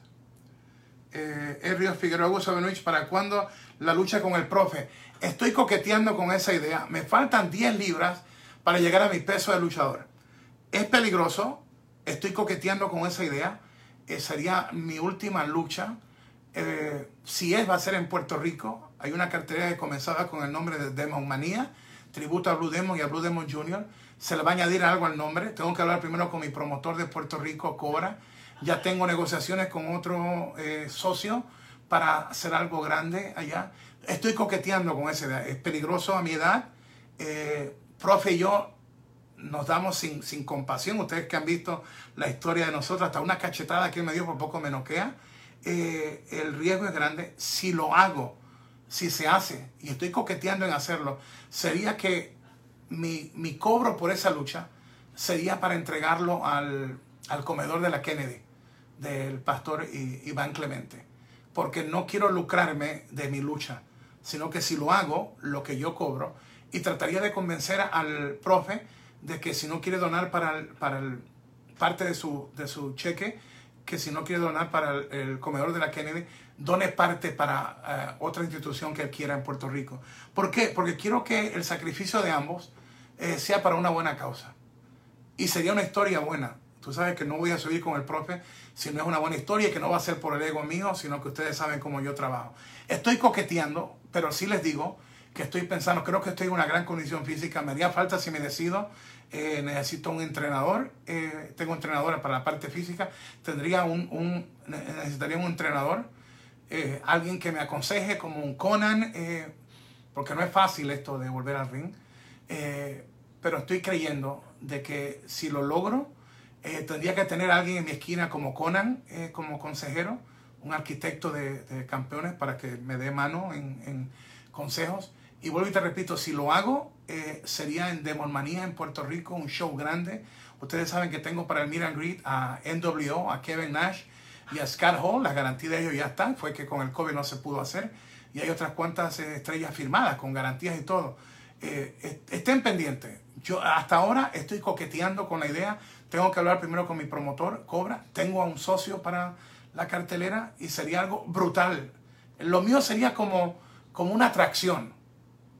Eh, Figueroa Sabenuich, ¿para cuándo la lucha con el profe? Estoy coqueteando con esa idea. Me faltan 10 libras para llegar a mi peso de luchador. Es peligroso. Estoy coqueteando con esa idea. Eh, sería mi última lucha. Eh, si es, va a ser en Puerto Rico. Hay una cartera que comenzaba con el nombre de Demon Manía. tributo a Blue Demon y a Blue Demon Jr. Se le va a añadir algo al nombre. Tengo que hablar primero con mi promotor de Puerto Rico, Cobra. Ya tengo negociaciones con otro eh, socio para hacer algo grande allá. Estoy coqueteando con esa idea. Es peligroso a mi edad. Eh, profe y yo nos damos sin, sin, compasión. Ustedes que han visto la historia de nosotros, hasta una cachetada que me dio por poco me noquea. Eh, el riesgo es grande. Si lo hago, si se hace, y estoy coqueteando en hacerlo, sería que mi, mi cobro por esa lucha sería para entregarlo al, al comedor de la Kennedy, del pastor Iván Clemente. Porque no quiero lucrarme de mi lucha, sino que si lo hago, lo que yo cobro, y trataría de convencer al profe de que si no quiere donar para, el, para el, parte de su, de su cheque, que si no quiere donar para el, comedor de la Kennedy, done parte para uh, otra institución que él quiera en Puerto Rico. ¿Por qué? Porque quiero que el sacrificio de ambos eh, sea para una buena causa. Y sería una historia buena. Tú sabes que no voy a subir con el profe si no es una buena historia que no va a ser por el ego mío, sino que ustedes saben cómo yo trabajo. Estoy coqueteando, pero sí les digo que estoy pensando, creo que estoy en una gran condición física, me haría falta si me decido, eh, necesito un entrenador, eh, tengo entrenadora para la parte física, tendría un, necesitaría un entrenador, eh, alguien que me aconseje como un Conan, porque no es fácil esto de volver al ring, pero estoy creyendo de que si lo logro, tendría que tener alguien en mi esquina como Conan, como consejero, un arquitecto de, de, campeones para que me dé mano en, en consejos y vuelvo y te repito, si lo hago, eh, sería en Demonmanía en Puerto Rico, un show grande. Ustedes saben que tengo para el and Greet a NWO, a Kevin Nash y a Scott Hall. La garantía de ellos ya están. Fue que con el COVID no se pudo hacer. Y hay otras cuantas eh, estrellas firmadas con garantías y todo. Eh, estén pendientes. Yo hasta ahora estoy coqueteando con la idea. Tengo que hablar primero con mi promotor, Cobra. Tengo a un socio para la cartelera y sería algo brutal. Lo mío sería como, como una atracción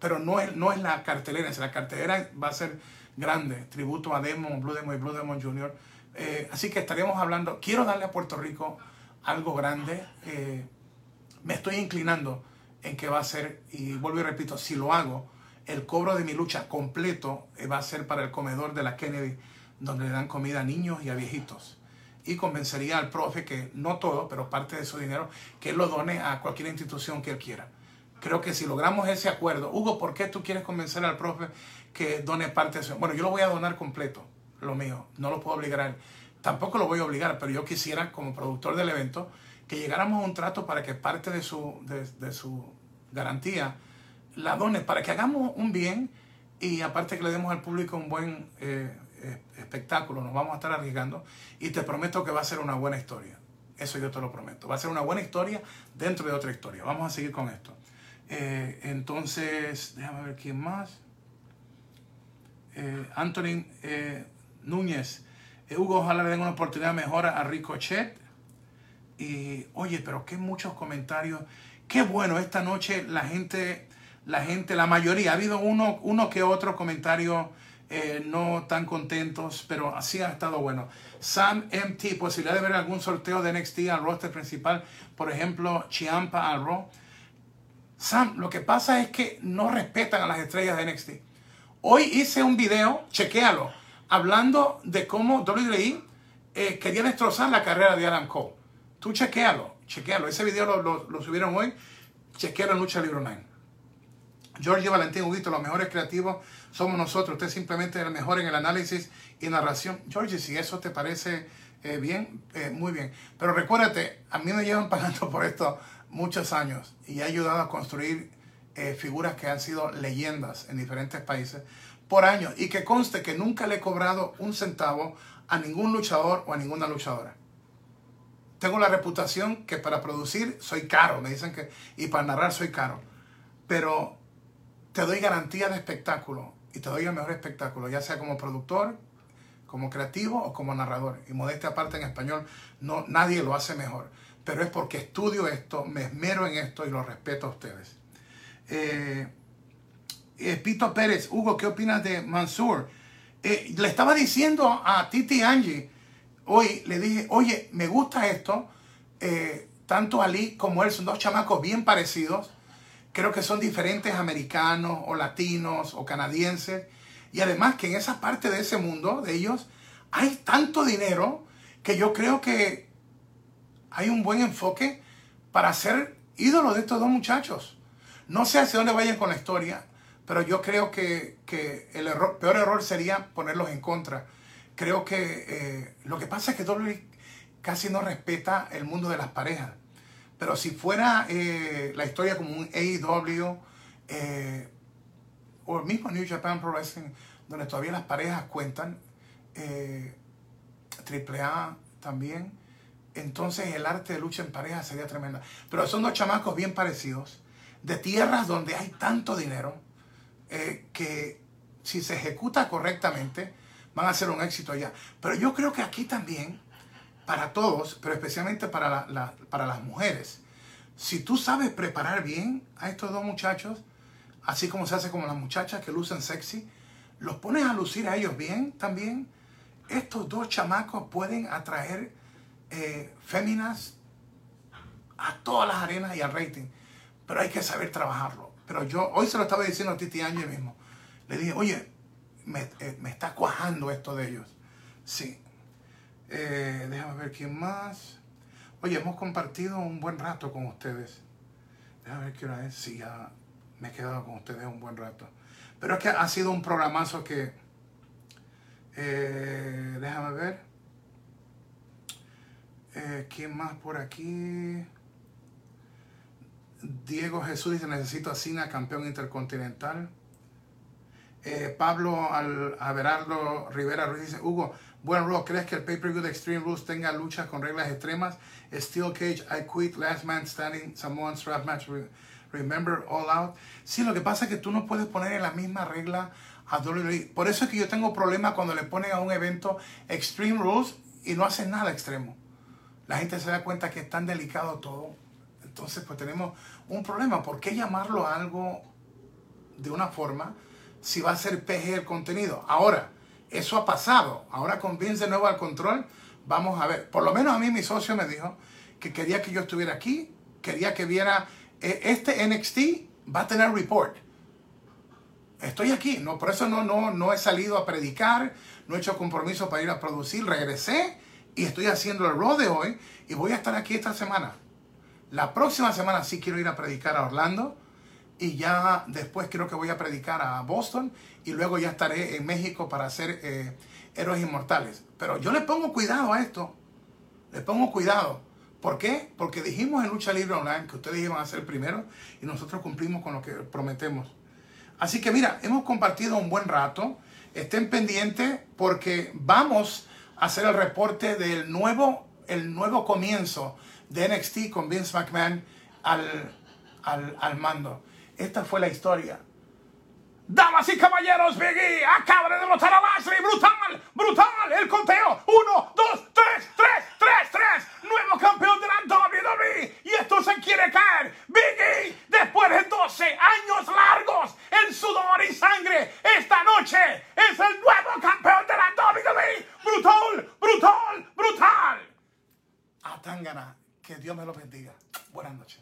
pero no es, no es la cartelera, la cartelera va a ser grande, tributo a Demon, Blue Demon y Blue Demon Jr. Eh, así que estaríamos hablando, quiero darle a Puerto Rico algo grande, eh, me estoy inclinando en que va a ser, y vuelvo y repito, si lo hago, el cobro de mi lucha completo eh, va a ser para el comedor de la Kennedy, donde le dan comida a niños y a viejitos. Y convencería al profe que, no todo, pero parte de su dinero, que lo done a cualquier institución que él quiera. Creo que si logramos ese acuerdo, Hugo, ¿por qué tú quieres convencer al profe que done parte de eso? Bueno, yo lo voy a donar completo, lo mío, no lo puedo obligar a él. Tampoco lo voy a obligar, pero yo quisiera, como productor del evento, que llegáramos a un trato para que parte de su, de, su garantía la done, para que hagamos un bien y aparte que le demos al público un buen eh, eh, espectáculo, nos vamos a estar arriesgando y te prometo que va a ser una buena historia. Eso yo te lo prometo. Va a ser una buena historia dentro de otra historia. Vamos a seguir con esto. Eh, entonces, déjame ver quién más. Anthony Núñez. Hugo, ojalá le den una oportunidad mejor a Ricochet. Y oye, pero qué muchos comentarios. Qué bueno, esta noche la gente, la gente, la mayoría, ha habido uno, uno que otro comentario no tan contentos, pero así ha estado bueno. Sam MT, posibilidad de ver algún sorteo de NXT al roster principal, por ejemplo, Chiampa al Raw. Sam, lo que pasa es que no respetan a las estrellas de NXT. Hoy hice un video, chequéalo, hablando de cómo WWE eh, quería destrozar la carrera de Adam Cole. Tú chequéalo, chequéalo. Ese video lo, subieron hoy. Chequéalo en Lucha Libre 9. George Valentín Huguito, los mejores creativos somos nosotros. Usted simplemente es el mejor en el análisis y narración. George, si eso te parece eh, bien, eh, muy bien. Pero recuérdate, a mí me llevan *laughs* pagando por esto muchos años y ha ayudado a construir eh, figuras que han sido leyendas en diferentes países por años y que conste que nunca le he cobrado un centavo a ningún luchador o a ninguna luchadora. Tengo la reputación que para producir soy caro, me dicen que, y para narrar soy caro, pero te doy garantía de espectáculo y te doy el mejor espectáculo, ya sea como productor, como creativo o como narrador. Y modestia aparte en español, no, nadie lo hace mejor pero es porque estudio esto, me esmero en esto y lo respeto a ustedes. Eh, eh, Pito Pérez, Hugo, ¿qué opinas de Mansur? Eh, le estaba diciendo a Titi Angie, hoy le dije, oye, me gusta esto, tanto Ali como él son dos chamacos bien parecidos, Creo que son diferentes americanos o latinos o canadienses. Y además que en esa parte de ese mundo de ellos hay tanto dinero que yo creo que hay un buen enfoque para ser ídolo de estos dos muchachos. No sé hacia dónde vayan con la historia, pero yo creo que, el error, peor error sería ponerlos en contra. Creo que eh, lo que pasa es que WWE casi no respeta el mundo de las parejas. Pero si fuera eh, la historia como un AEW eh, o el mismo New Japan Pro Wrestling, donde todavía las parejas cuentan, AAA también, entonces el arte de lucha en pareja sería tremenda. Pero son dos chamacos bien parecidos, de tierras donde hay tanto dinero, eh, que si se ejecuta correctamente, van a ser un éxito allá. Pero yo creo que aquí también, para todos, pero especialmente para, para las mujeres, si tú sabes preparar bien a estos dos muchachos, así como se hace con las muchachas que lucen sexy, los pones a lucir a ellos bien también, estos dos chamacos pueden atraer eh, féminas a todas las arenas y al rating. Pero hay que saber trabajarlo. Pero yo hoy se lo estaba diciendo a Titi Ángel mismo. Le dije, oye, me, eh, está cuajando esto de ellos. Sí. Eh, déjame ver quién más. Oye, hemos compartido un buen rato con ustedes. Déjame ver qué es. Sí, ya me he quedado con ustedes un buen rato. Pero es que ha sido un programazo que... Eh, déjame ver. Eh, ¿Quién más por aquí? Diego Jesús dice, necesito a campeón intercontinental. Pablo Al Averardo Rivera Ruiz dice, Hugo, buen Raw, ¿crees que el pay-per-view de Extreme Rules tenga luchas con reglas extremas? Steel Cage, I Quit, Last Man Standing, Samoan Strap Match, Remember, All Out. Sí, lo que pasa es que tú no puedes poner en la misma regla a WWE. Por eso es que yo tengo problemas cuando le ponen a un evento Extreme Rules y no hacen nada extremo la gente se da cuenta que es tan delicado todo. Entonces, pues tenemos un problema. ¿Por qué llamarlo algo de una forma si va a ser PG el contenido? Ahora, eso ha pasado. Ahora con Vince de nuevo al control, vamos a ver. Por lo menos a mí mi socio me dijo que quería que yo estuviera aquí, quería que viera eh, este NXT va a tener report. Estoy aquí, no, por eso no, no, no he salido a predicar, no he hecho compromiso para ir a producir, regresé y estoy haciendo el road de hoy y voy a estar aquí esta semana. La próxima semana sí quiero ir a predicar a Orlando y ya después creo que voy a predicar a Boston y luego ya estaré en México para hacer eh, Héroes Inmortales. Pero yo le pongo cuidado a esto. Le pongo cuidado. ¿Por qué? Porque dijimos en Lucha Libre Online que ustedes iban a ser primero y nosotros cumplimos con lo que prometemos. Así que mira, hemos compartido un buen rato. Estén pendientes porque vamos hacer el reporte del nuevo, el nuevo comienzo de NXT con Vince McMahon al, al, al mando. Esta fue la historia. Damas y caballeros, Biggie acaba de derrotar a Lashley. Brutal, brutal. El conteo. Uno, dos, tres, tres, tres, tres. Nuevo campeón de la WWE. Y esto se quiere caer. Biggie, después de 12 años largos en sudor y sangre, esta noche es el nuevo campeón de la WWE. Brutal, brutal, brutal. A Tangana. Que Dios me lo bendiga. Buenas noches.